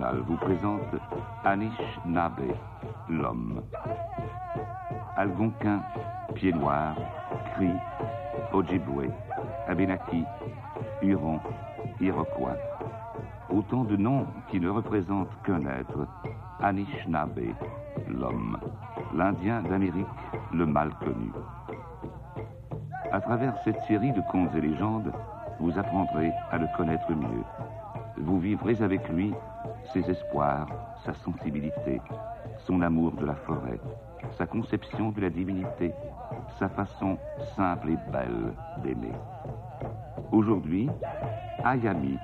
Vous présente Anish Nabe, l'homme. Algonquin, Pied Noir, Cri, Ojibwe, Abenaki, Huron, Iroquois. Autant de noms qui ne représentent qu'un être, Anishinaabe, l'homme, l'Indien d'Amérique, le mal connu. À travers cette série de contes et légendes, vous apprendrez à le connaître mieux vous vivrez avec lui ses espoirs, sa sensibilité, son amour de la forêt, sa conception de la divinité, sa façon simple et belle d'aimer. Aujourd'hui, Ayami,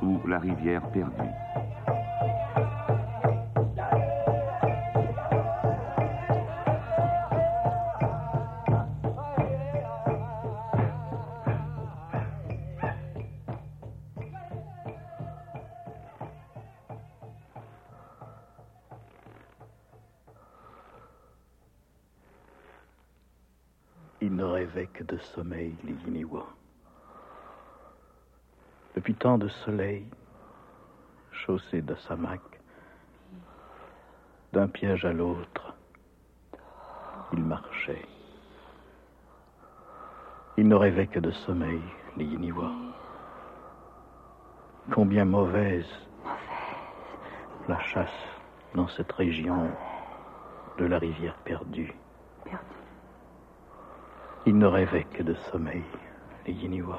ou la rivière perdue. De sommeil, les Yiniwa. Depuis tant de soleil, chaussé de samac, d'un piège à l'autre, il marchait. Il ne rêvait que de sommeil, les Yiniwa. Combien mauvaise la chasse dans cette région de la rivière perdue. Il ne rêvait que de sommeil, les Yiniwa.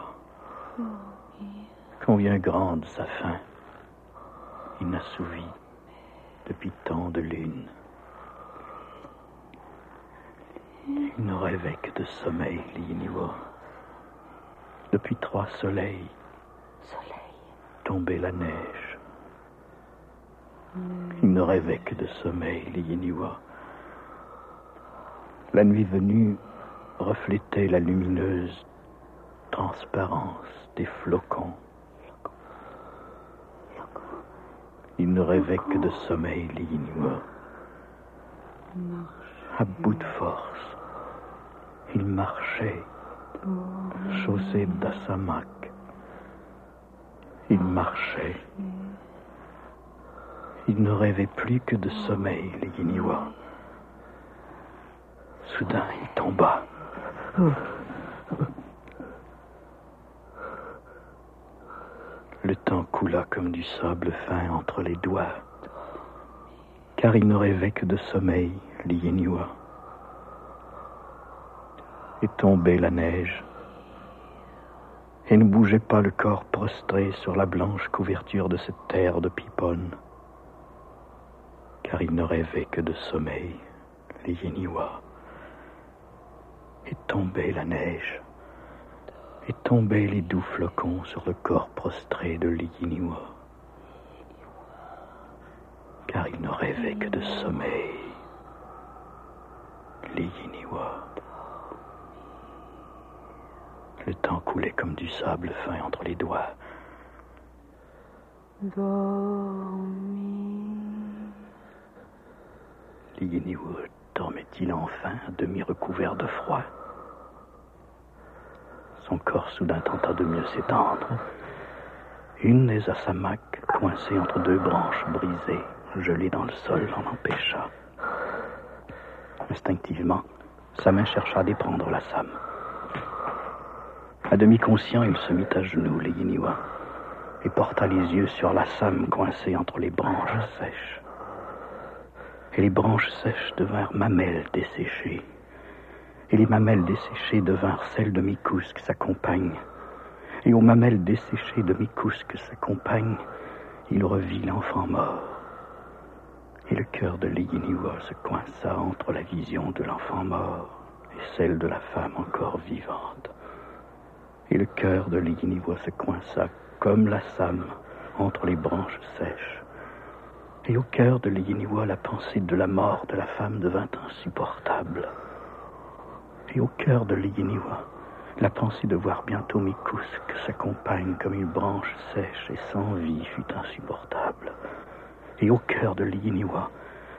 Combien grande sa faim, inassouvie depuis tant de lunes. Il ne rêvait que de sommeil, les Yiniwa. Depuis trois soleils, tombait la neige. Il ne rêvait que de sommeil, les Yiniwa. La nuit venue, reflétait la lumineuse transparence des flocons. Il ne rêvait que de sommeil, Inuits. À bout de force, il marchait, chaussé d'Assamak. Il marchait. Il ne rêvait plus que de sommeil, les Guignois. Soudain, il tomba. Le temps coula comme du sable fin entre les doigts, car il ne rêvait que de sommeil, l'Ienua. Et tombait la neige, et ne bougeait pas le corps prostré sur la blanche couverture de cette terre de piponne, car il ne rêvait que de sommeil, l'Ienua et tombait la neige, et tombaient les doux flocons sur le corps prostré de l'Iginiwa. Car il ne rêvait que de sommeil. L'Iginiwa. Le temps coulait comme du sable fin entre les doigts. L'Iginiwa dormait-il enfin demi recouvert de froid? Son corps soudain tenta de mieux s'étendre. Une des assamacs, coincée entre deux branches brisées, gelées dans le sol, l'en empêcha. Instinctivement, sa main chercha à déprendre la same. À demi conscient, il se mit à genoux, les Yiniwa, et porta les yeux sur la same coincée entre les branches sèches et les branches sèches devinrent mamelles desséchées, et les mamelles desséchées devinrent celles de Mikousk, sa compagne, et aux mamelles desséchées de Mikousk, sa compagne, il revit l'enfant mort. Et le cœur de Leginiwa se coinça entre la vision de l'enfant mort et celle de la femme encore vivante. Et le cœur de Leginiwa se coinça comme la same entre les branches sèches. Et au cœur de Liyiniwa, la pensée de la mort de la femme devint insupportable. Et au cœur de l'Iyiniwa, la pensée de voir bientôt Mikusk, sa compagne, comme une branche sèche et sans vie, fut insupportable. Et au cœur de l'Iyiniwa,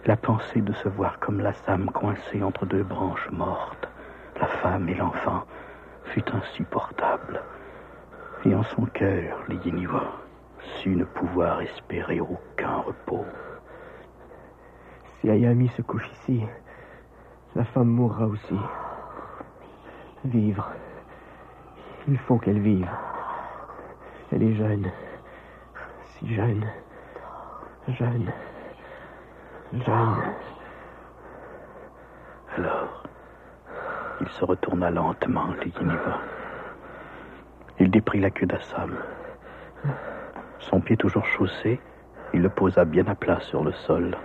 la pensée de se voir comme la Sam coincée entre deux branches mortes, la femme et l'enfant, fut insupportable. Et en son cœur, l'Iyiniwa sut ne pouvoir espérer aucun repos. Si Ayami se couche ici, la femme mourra aussi. Vivre. Il faut qu'elle vive. Elle est jeune. Si jeune. Jeune. Jeune. Alors, il se retourna lentement, l'Iyiniwa. Il déprit la queue d'Assam. Son pied toujours chaussé, il le posa bien à plat sur le sol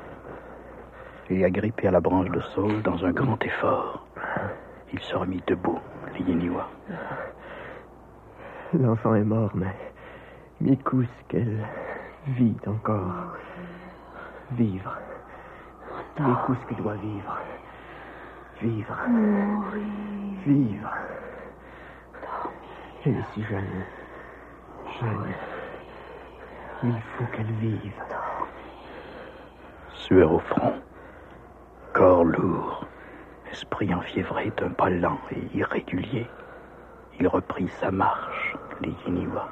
et agrippé à la branche de saule dans un grand effort. Il se remit debout, l'Iyiniwa. L'enfant est mort, mais Mikus, qu'elle vit encore. Vivre. Mikus qui doit vivre. Vivre. Vivre. Elle est si jeune. Jeune. Il faut qu'elle vive. Sueur au front, corps lourd, esprit enfiévré d'un pas lent et irrégulier, il reprit sa marche, les Yiniwa.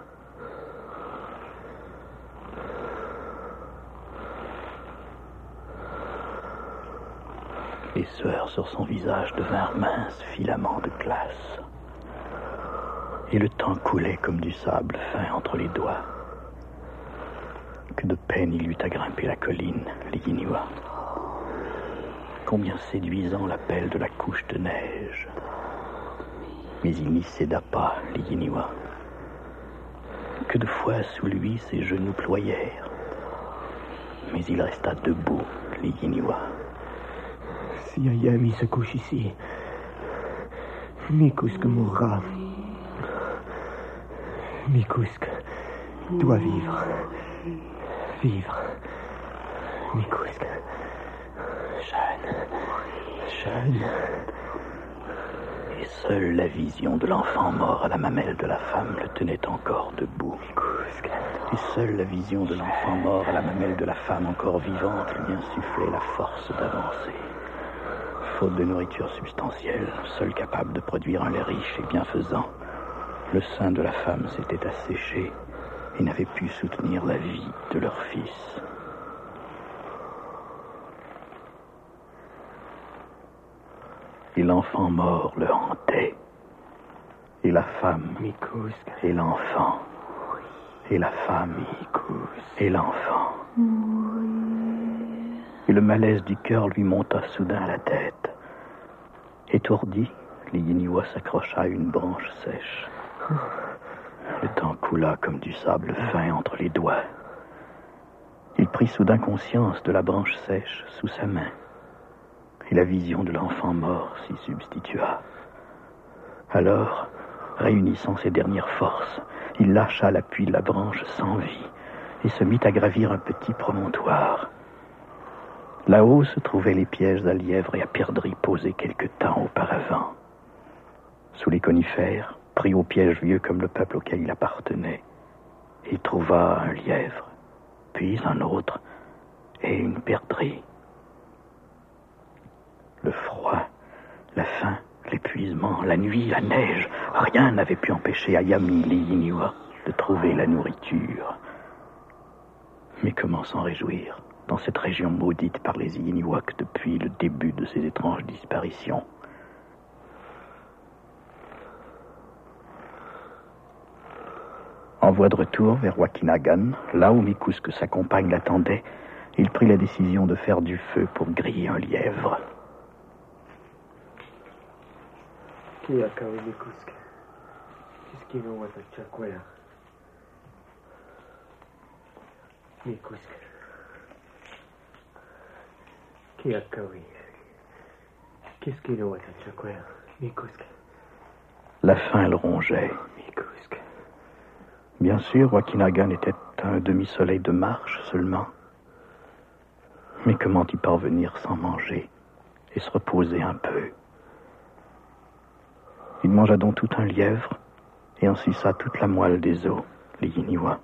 Les sueurs sur son visage devinrent minces filaments de glace. Et le temps coulait comme du sable fin entre les doigts. Que de peine il eut à grimper la colline, les Yiniwa. Combien séduisant l'appel de la couche de neige. Mais il n'y céda pas, les Yiniwa. Que de fois sous lui ses genoux ployèrent. Mais il resta debout, les Yiniwa. Si Ayami se couche ici, Mikusk mourra. Mikusk doit vivre. Vivre. Mikusk. Jeune. Et seule la vision de l'enfant mort à la mamelle de la femme le tenait encore debout. Et seule la vision de l'enfant mort à la mamelle de la femme encore vivante lui insufflait la force d'avancer. Faute de nourriture substantielle, seule capable de produire un lait riche et bienfaisant, le sein de la femme s'était asséché et n'avait pu soutenir la vie de leur fils. Et l'enfant mort le hantait. Et la femme. Et l'enfant. Et la femme. Et l'enfant. Et le malaise du cœur lui monta soudain à la tête. Étourdi, l'Iyiniwa s'accrocha à une branche sèche. Le temps coula comme du sable fin entre les doigts. Il prit soudain conscience de la branche sèche sous sa main. Et la vision de l'enfant mort s'y substitua. Alors, réunissant ses dernières forces, il lâcha l'appui de la branche sans vie et se mit à gravir un petit promontoire. Là-haut se trouvaient les pièges à lièvre et à perdrix posés quelque temps auparavant. Sous les conifères, pris au piège vieux comme le peuple auquel il appartenait, il trouva un lièvre, puis un autre et une perdrix. Le froid, la faim, l'épuisement, la nuit, la neige, rien n'avait pu empêcher Ayami Liyiniwa de trouver la nourriture. Mais comment s'en réjouir dans cette région maudite par les Iyiniwak depuis le début de ces étranges disparitions? En voie de retour vers Wakinagan, là où Mikusk, sa compagne, l'attendait, il prit la décision de faire du feu pour griller un lièvre. Kiakawi Mikusk. Kiskino watachakwea. Mikusk. Kiakawi. Kiskino watachakwea. Mikusk. La faim le rongeait. Bien sûr, Wakinagan était un demi-soleil de marche seulement. Mais comment y parvenir sans manger et se reposer un peu? Il mangea donc tout un lièvre et en suça toute la moelle des os, les Yiniwa.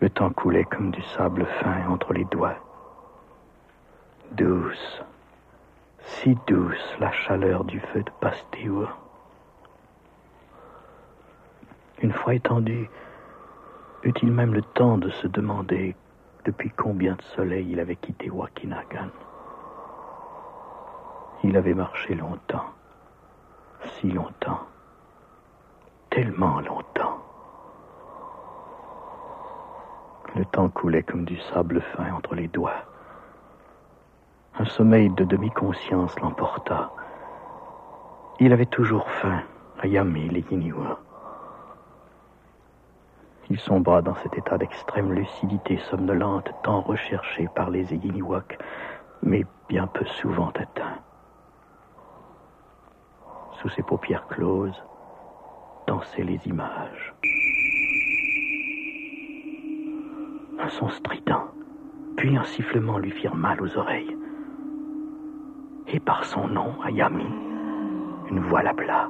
Le temps coulait comme du sable fin entre les doigts. Douce, si douce la chaleur du feu de Pasteur. Une fois étendu, eut-il même le temps de se demander depuis combien de soleil il avait quitté Wakinagan. Il avait marché longtemps, si longtemps, tellement longtemps. Le temps coulait comme du sable fin entre les doigts. Un sommeil de demi-conscience l'emporta. Il avait toujours faim, Ayami les Yiniwa. Il sombra dans cet état d'extrême lucidité somnolente tant recherché par les Yiniwak, mais bien peu souvent atteint. Sous ses paupières closes, dansaient les images. Un son strident, puis un sifflement lui firent mal aux oreilles. Et par son nom, Ayami, une voix l'appela.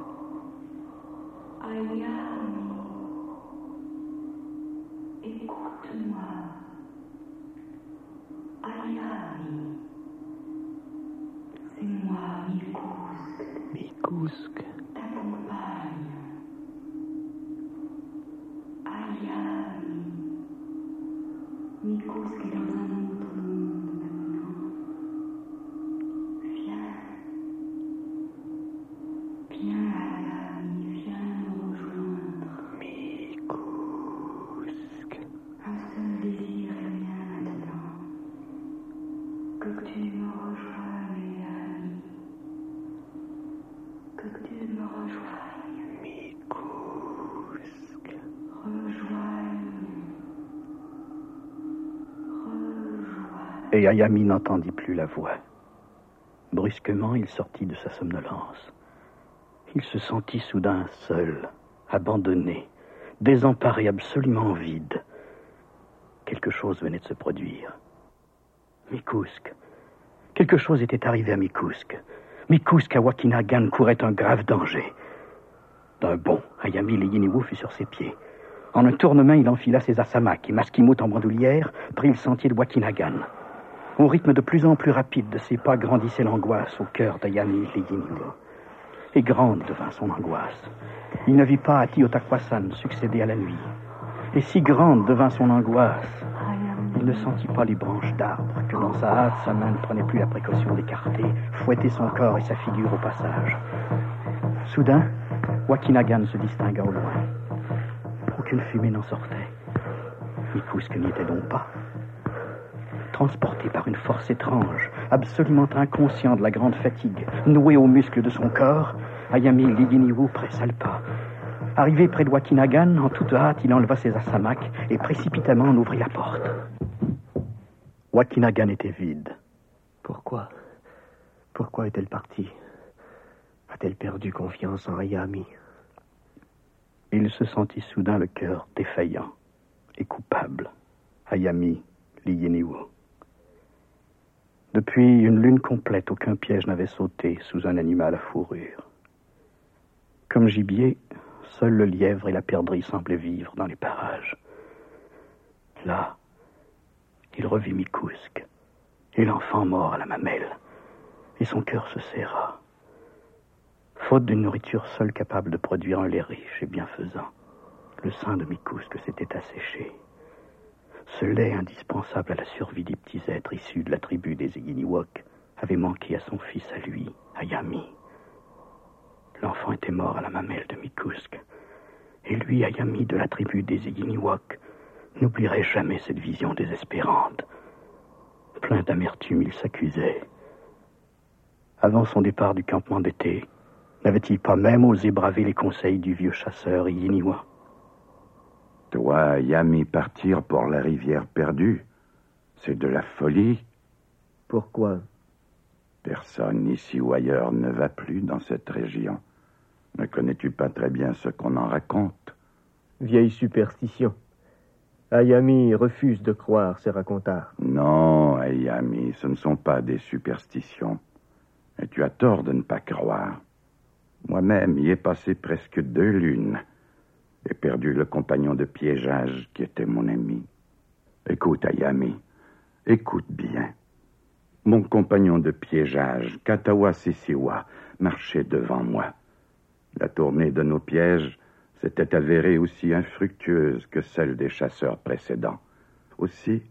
Микуска. Et Ayami n'entendit plus la voix. Brusquement, il sortit de sa somnolence. Il se sentit soudain seul, abandonné, désemparé, absolument vide. Quelque chose venait de se produire. Mikousk. Quelque chose était arrivé à Mikousk. Mikousk à Wakinagan courait un grave danger. D'un bond, Ayami Yiniwu fut sur ses pieds. En un tournement, il enfila ses asamak et Maskimout en bandoulière prit le sentier de Wakinagan. Au rythme de plus en plus rapide de ses pas grandissait l'angoisse au cœur d'Ayami Liginiwo. Et grande devint son angoisse. Il ne vit pas Atiotakwasan succéder à la nuit. Et si grande devint son angoisse, il ne sentit pas les branches d'arbres que dans sa hâte sa main ne prenait plus la précaution d'écarter, fouetter son corps et sa figure au passage. Soudain, Wakinagan se distingua au loin. Aucune fumée n'en sortait. que n'y était donc pas transporté par une force étrange, absolument inconscient de la grande fatigue, noué aux muscles de son corps, Ayami Liginiwu pressa le pas. Arrivé près de Wakinagan, en toute hâte, il enleva ses asamacs et précipitamment en ouvrit la porte. Wakinagan était vide. Pourquoi? Pourquoi est-elle partie? A-t-elle perdu confiance en Ayami? Il se sentit soudain le cœur défaillant et coupable. Ayami Liginiwu. Depuis une lune complète, aucun piège n'avait sauté sous un animal à fourrure. Comme gibier, seul le lièvre et la perdrix semblaient vivre dans les parages. Là, il revit Mikousk et l'enfant mort à la mamelle, et son cœur se serra. Faute d'une nourriture seule capable de produire un lait riche et bienfaisant, le sein de Mikousk s'était asséché. Ce lait indispensable à la survie des petits êtres issus de la tribu des Eginiwok avait manqué à son fils à lui, Ayami. L'enfant était mort à la mamelle de Mikousk. Et lui, Ayami de la tribu des Eginiwok, n'oublierait jamais cette vision désespérante. Plein d'amertume, il s'accusait. Avant son départ du campement d'été, n'avait-il pas même osé braver les conseils du vieux chasseur Yiniwa toi, Yami, partir pour la rivière perdue, c'est de la folie. Pourquoi? Personne ici ou ailleurs ne va plus dans cette région. Ne connais-tu pas très bien ce qu'on en raconte? Vieille superstition. Ayami refuse de croire ces racontards. Non, Ayami, ce ne sont pas des superstitions. Et tu as tort de ne pas croire. Moi-même y ai passé presque deux lunes et perdu le compagnon de piégeage qui était mon ami. Écoute, Ayami, écoute bien. Mon compagnon de piégeage, Katawa Sisiwa, marchait devant moi. La tournée de nos pièges s'était avérée aussi infructueuse que celle des chasseurs précédents. Aussi,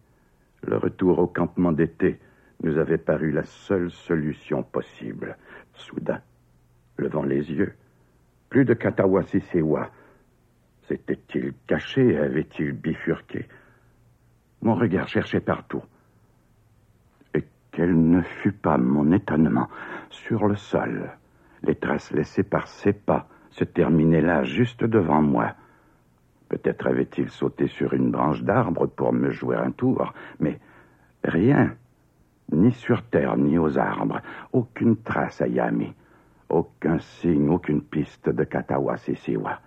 le retour au campement d'été nous avait paru la seule solution possible. Soudain, levant les yeux, plus de Katawa Sisiwa. S'était-il caché Avait-il bifurqué Mon regard cherchait partout. Et quel ne fut pas mon étonnement sur le sol. Les traces laissées par ses pas se terminaient là, juste devant moi. Peut-être avait-il sauté sur une branche d'arbre pour me jouer un tour, mais rien, ni sur terre, ni aux arbres, aucune trace à Yami, aucun signe, aucune piste de Katawa Sisiwa.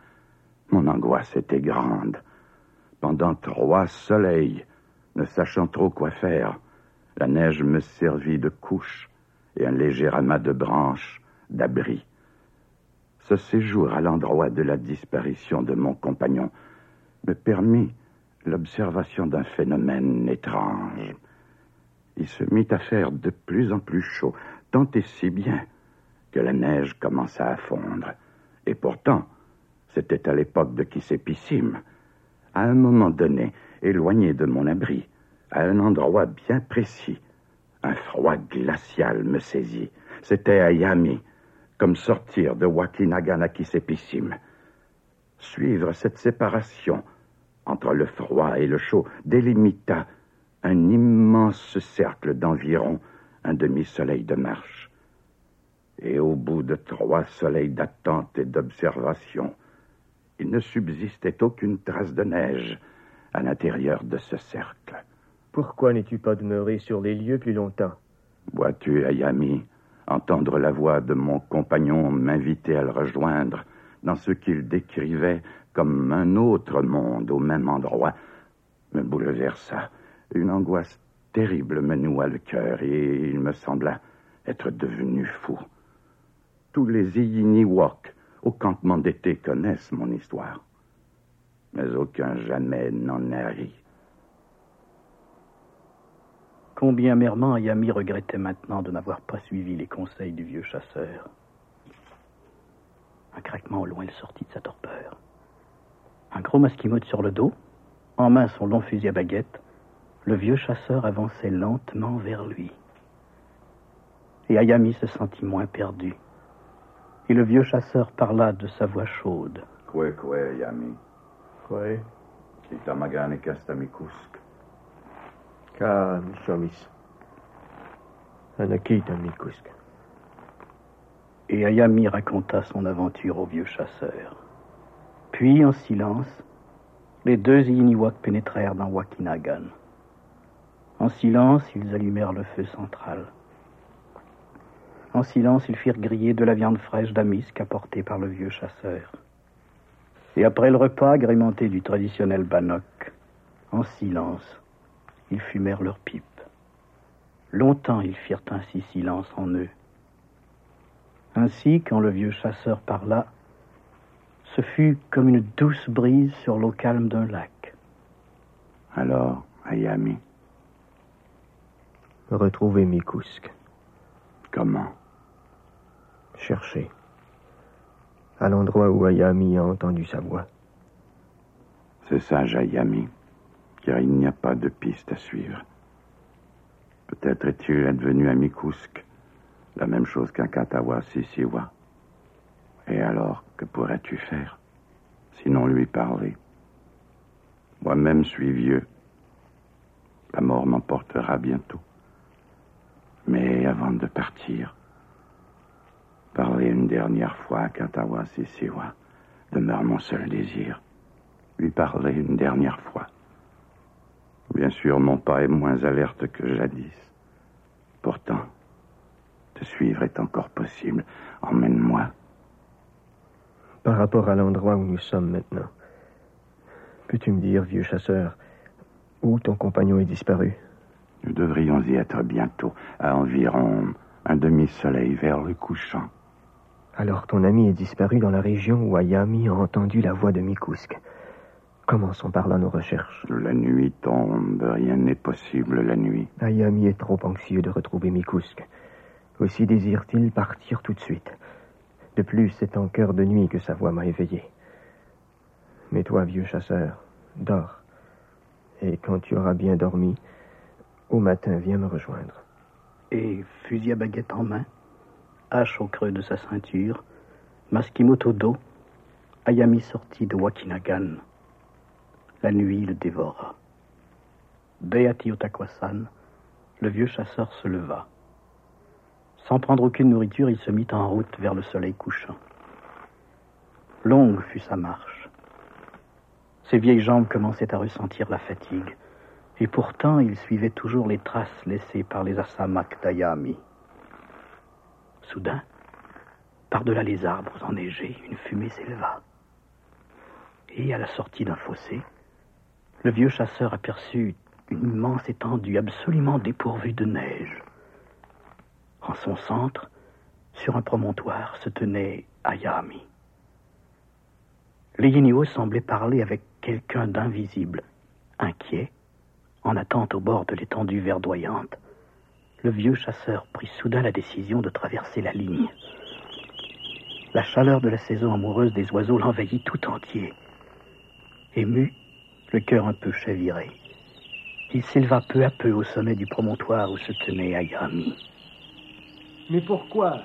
Mon angoisse était grande. Pendant trois soleils, ne sachant trop quoi faire, la neige me servit de couche et un léger amas de branches d'abri. Ce séjour à l'endroit de la disparition de mon compagnon me permit l'observation d'un phénomène étrange. Il se mit à faire de plus en plus chaud, tant et si bien que la neige commença à fondre. Et pourtant, c'était à l'époque de Kissépissime. À un moment donné, éloigné de mon abri, à un endroit bien précis, un froid glacial me saisit. C'était à Yami, comme sortir de Wakinagan à. Suivre cette séparation entre le froid et le chaud délimita un immense cercle d'environ un demi-soleil de marche. Et au bout de trois soleils d'attente et d'observation, il ne subsistait aucune trace de neige à l'intérieur de ce cercle. Pourquoi n'es-tu pas demeuré sur les lieux plus longtemps? Vois-tu, Ayami, entendre la voix de mon compagnon m'inviter à le rejoindre dans ce qu'il décrivait comme un autre monde au même endroit me bouleversa. Une angoisse terrible me noua le cœur et il me sembla être devenu fou. Tous les Iyiniwok au campement d'été connaissent mon histoire, mais aucun jamais n'en a ri. Combien amèrement Ayami regrettait maintenant de n'avoir pas suivi les conseils du vieux chasseur. Un craquement au loin le sortit de sa torpeur. Un gros masquimote sur le dos, en main son long fusil à baguette, le vieux chasseur avançait lentement vers lui. Et Ayami se sentit moins perdu. Et le vieux chasseur parla de sa voix chaude. Kwe kwe, Ayami. Kwe. Kastamikusk. Ka mishomis. Anakita mikusk. Et Ayami raconta son aventure au vieux chasseur. Puis, en silence, les deux Iniwak pénétrèrent dans Wakinagan. En silence, ils allumèrent le feu central. En silence, ils firent griller de la viande fraîche d'amisque apportée par le vieux chasseur. Et après le repas agrémenté du traditionnel bannock, en silence, ils fumèrent leurs pipes. Longtemps ils firent ainsi silence en eux. Ainsi, quand le vieux chasseur parla, ce fut comme une douce brise sur l'eau calme d'un lac. Alors, Ayami, Retrouver Mikusk. comment? Chercher. À l'endroit où Ayami a entendu sa voix. C'est sage, Ayami, car il n'y a pas de piste à suivre. Peut-être est-il advenu à Mikusk la même chose qu'un Katawa Sisiwa. Et alors, que pourrais-tu faire Sinon lui parler? Moi-même suis vieux. La mort m'emportera bientôt. Mais avant de partir, parler une dernière fois à Katawa Sisiwa demeure mon seul désir. Lui parler une dernière fois. Bien sûr, mon pas est moins alerte que jadis. Pourtant, te suivre est encore possible. Emmène-moi. Par rapport à l'endroit où nous sommes maintenant, peux-tu me dire, vieux chasseur, où ton compagnon est disparu? Nous devrions y être bientôt, à environ un demi-soleil vers le couchant. Alors ton ami est disparu dans la région où Ayami a entendu la voix de Mikusk. Commençons par là nos recherches. La nuit tombe, rien n'est possible la nuit. Ayami est trop anxieux de retrouver Mikusk. Aussi désire-t-il partir tout de suite. De plus, c'est en cœur de nuit que sa voix m'a éveillé. Mais toi, vieux chasseur, dors. Et quand tu auras bien dormi, au matin, viens me rejoindre. Et, fusil à baguette en main, hache au creux de sa ceinture, Maskimoto dos, Ayami sortit de Wakinagan. La nuit le dévora. Beati Otakwasan, le vieux chasseur se leva. Sans prendre aucune nourriture, il se mit en route vers le soleil couchant. Longue fut sa marche. Ses vieilles jambes commençaient à ressentir la fatigue, et pourtant il suivait toujours les traces laissées par les Asamak d'Ayami. Soudain, par-delà les arbres enneigés, une fumée s'éleva. Et à la sortie d'un fossé, le vieux chasseur aperçut une immense étendue absolument dépourvue de neige. En son centre, sur un promontoire, se tenait Ayami. Les Yeniwo semblaient parler avec quelqu'un d'invisible, inquiet, en attente au bord de l'étendue verdoyante. Le vieux chasseur prit soudain la décision de traverser la ligne. La chaleur de la saison amoureuse des oiseaux l'envahit tout entier. Ému, le cœur un peu chaviré, il s'éleva peu à peu au sommet du promontoire où se tenait Ayami. Mais pourquoi?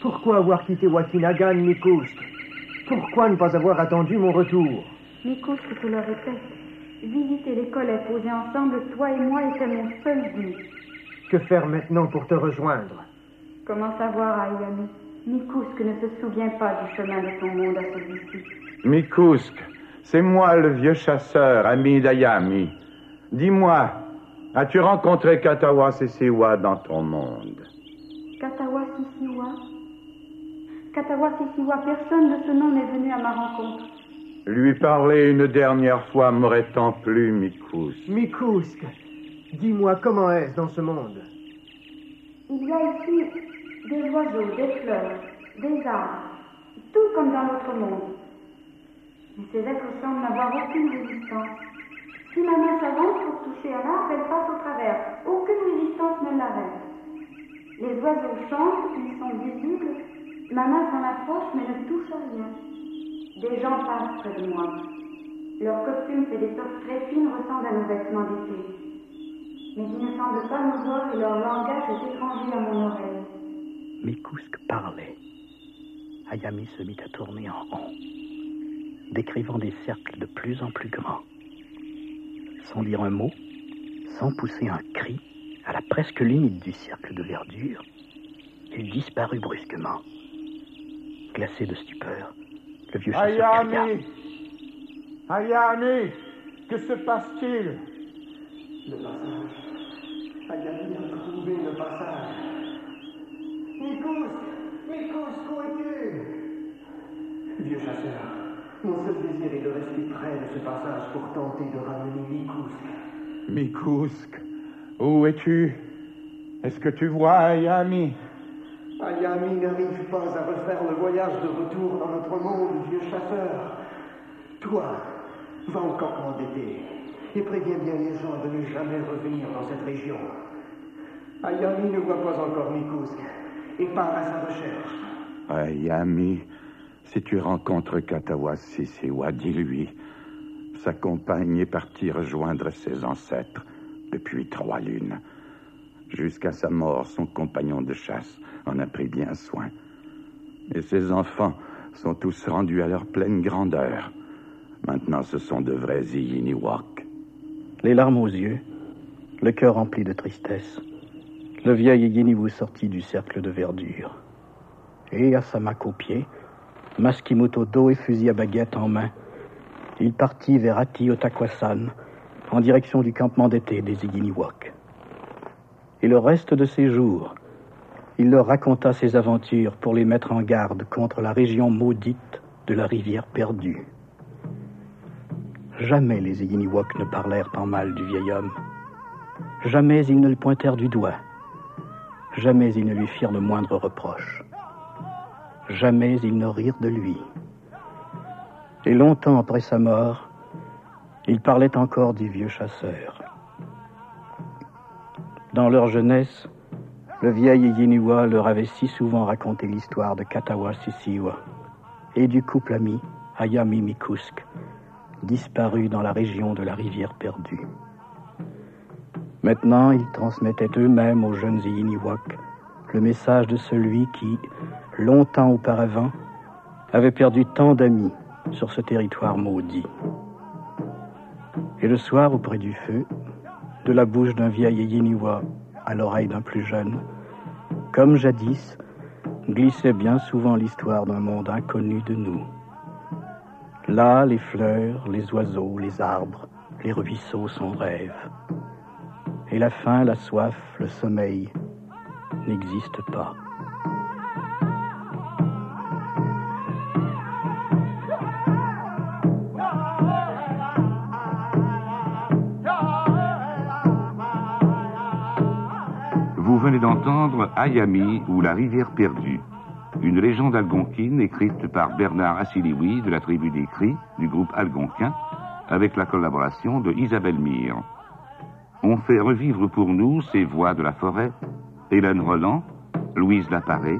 Pourquoi avoir quitté Wakinagan, Mikusk Pourquoi ne pas avoir attendu mon retour? Mikusk te le répète. Visiter l'école et poser ensemble, toi et moi, était mon seul but. Que faire maintenant pour te rejoindre Comment savoir, Ayami Mikusk ne se souvient pas du chemin de son monde à celui-ci. Mikusk, c'est moi le vieux chasseur, ami d'Ayami. Dis-moi, as-tu rencontré Katawa Sesiwa dans ton monde Katawa Sisiwa Katawa Sisiwa, personne de ce nom n'est venu à ma rencontre. Lui parler une dernière fois m'aurait-on plu, Mikusk Mikusk, dis-moi comment est-ce dans ce monde Il y a ici des oiseaux, des fleurs, des arbres, tout comme dans notre monde. Mais ces êtres semblent n'avoir aucune résistance. Si ma main s'avance pour toucher un arbre, elle passe au travers. Aucune résistance ne l'arrête. Les oiseaux chantent, ils sont visibles. Ma main s'en approche, mais ne touche à rien. Des gens passent près de moi. Leurs costumes et des sortes très fines ressemblent à nos vêtements d'été. Mais ils ne semblent pas nous voir et leur langage est étranger à mon oreille. Mikusk parlait. Ayami se mit à tourner en rond, décrivant des cercles de plus en plus grands. Sans dire un mot, sans pousser un cri, à la presque limite du cercle de verdure, il disparut brusquement. Glacé de stupeur, le vieux chasseur cria. Ayami Ayami Que se passe-t-il? Mikusk, où es-tu Vieux chasseur, mon seul désir est de rester près de ce passage pour tenter de ramener Mikusk. Mikusk, où es-tu? Est-ce que tu vois Ayami? Ayami n'arrive pas à refaire le voyage de retour dans notre monde, vieux chasseur. Toi, va au campement d'été et préviens bien les gens de ne jamais revenir dans cette région. Ayami ne voit pas encore Mikusk et part à sa recherche. Ayami, si tu rencontres Katawa Sisiwa, dis-lui. Sa compagne est partie rejoindre ses ancêtres depuis trois lunes. Jusqu'à sa mort, son compagnon de chasse en a pris bien soin. Et ses enfants sont tous rendus à leur pleine grandeur. Maintenant, ce sont de vrais Iyiniwak. Les larmes aux yeux, le cœur rempli de tristesse, le vieil Yeniwu sortit du cercle de verdure. Et à sa mac aux pieds, Maskimoto dos et fusil à baguette en main, il partit vers Ati Otakwasan, en direction du campement d'été des Iginiwak. Et le reste de ses jours, il leur raconta ses aventures pour les mettre en garde contre la région maudite de la rivière perdue. Jamais les Iginiwak ne parlèrent en mal du vieil homme. Jamais ils ne le pointèrent du doigt. Jamais ils ne lui firent le moindre reproche. jamais ils ne rirent de lui. Et longtemps après sa mort, ils parlaient encore du vieux chasseur. Dans leur jeunesse, le vieil Yeniwa leur avait si souvent raconté l'histoire de Katawa Sisiwa et du couple ami Ayami Mikusk, disparu dans la région de la rivière perdue. Maintenant, ils transmettaient eux-mêmes aux jeunes Yiniwak le message de celui qui, longtemps auparavant, avait perdu tant d'amis sur ce territoire maudit. Et le soir, auprès du feu, de la bouche d'un vieil Yiniwa à l'oreille d'un plus jeune, comme jadis, glissait bien souvent l'histoire d'un monde inconnu de nous. Là, les fleurs, les oiseaux, les arbres, les ruisseaux sont rêves. Et la faim, la soif, le sommeil n'existent pas. Vous venez d'entendre Ayami ou la rivière perdue, une légende algonquine écrite par Bernard Assiliwi de la tribu des Cris du groupe algonquin avec la collaboration de Isabelle Mire. On fait revivre pour nous ces voix de la forêt Hélène Roland, Louise Laparé,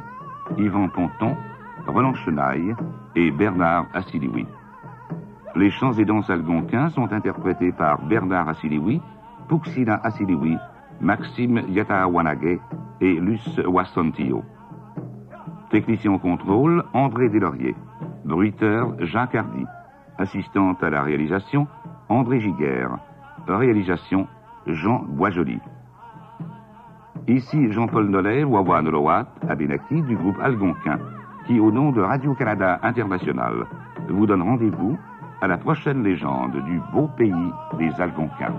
Yvan Ponton, Roland Chenaille et Bernard Assiliwi. Les chants et danses algonquins sont interprétés par Bernard Assiliwi, Puxina Assiliwi, Maxime Yatawanage et Luce Wassantio. Technicien au contrôle, André Deslauriers. Bruiteur, Jacques Hardy. Assistante à la réalisation, André Giguère. Réalisation, Jean Boisjoli. Ici Jean-Paul Nollet, Wawa Nolowat, Abenaki du groupe Algonquin, qui, au nom de Radio-Canada International, vous donne rendez-vous à la prochaine légende du beau pays des Algonquins.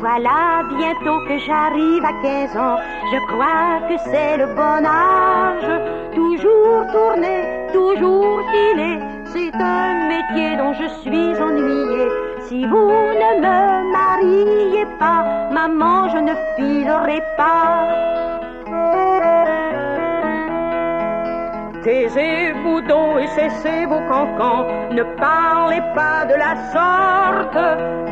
Voilà bientôt que j'arrive à 15 ans, je crois que c'est le bon âge. Toujours tourner, toujours filer, c'est un métier dont je suis ennuyée. Si vous ne me mariez pas, maman, je ne filerai pas. Taisez-vous donc et cessez vos cancans, ne parlez pas de la sorte,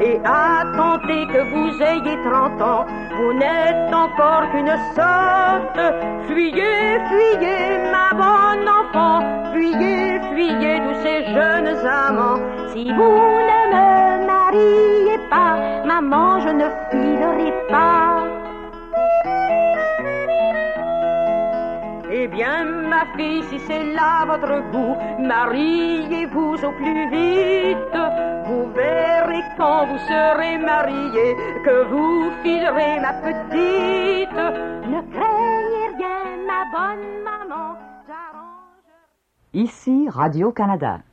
et attendez que vous ayez 30 ans, vous n'êtes encore qu'une sorte. Fuyez, fuyez, ma bonne enfant, fuyez, fuyez tous ces jeunes amants. Si vous ne me mariez pas, maman, je ne filerai pas. Eh bien, ma fille, si c'est là votre goût, mariez-vous au plus vite. Vous verrez quand vous serez mariée que vous filerez ma petite. Ne craignez rien, ma bonne maman. Ici Radio-Canada.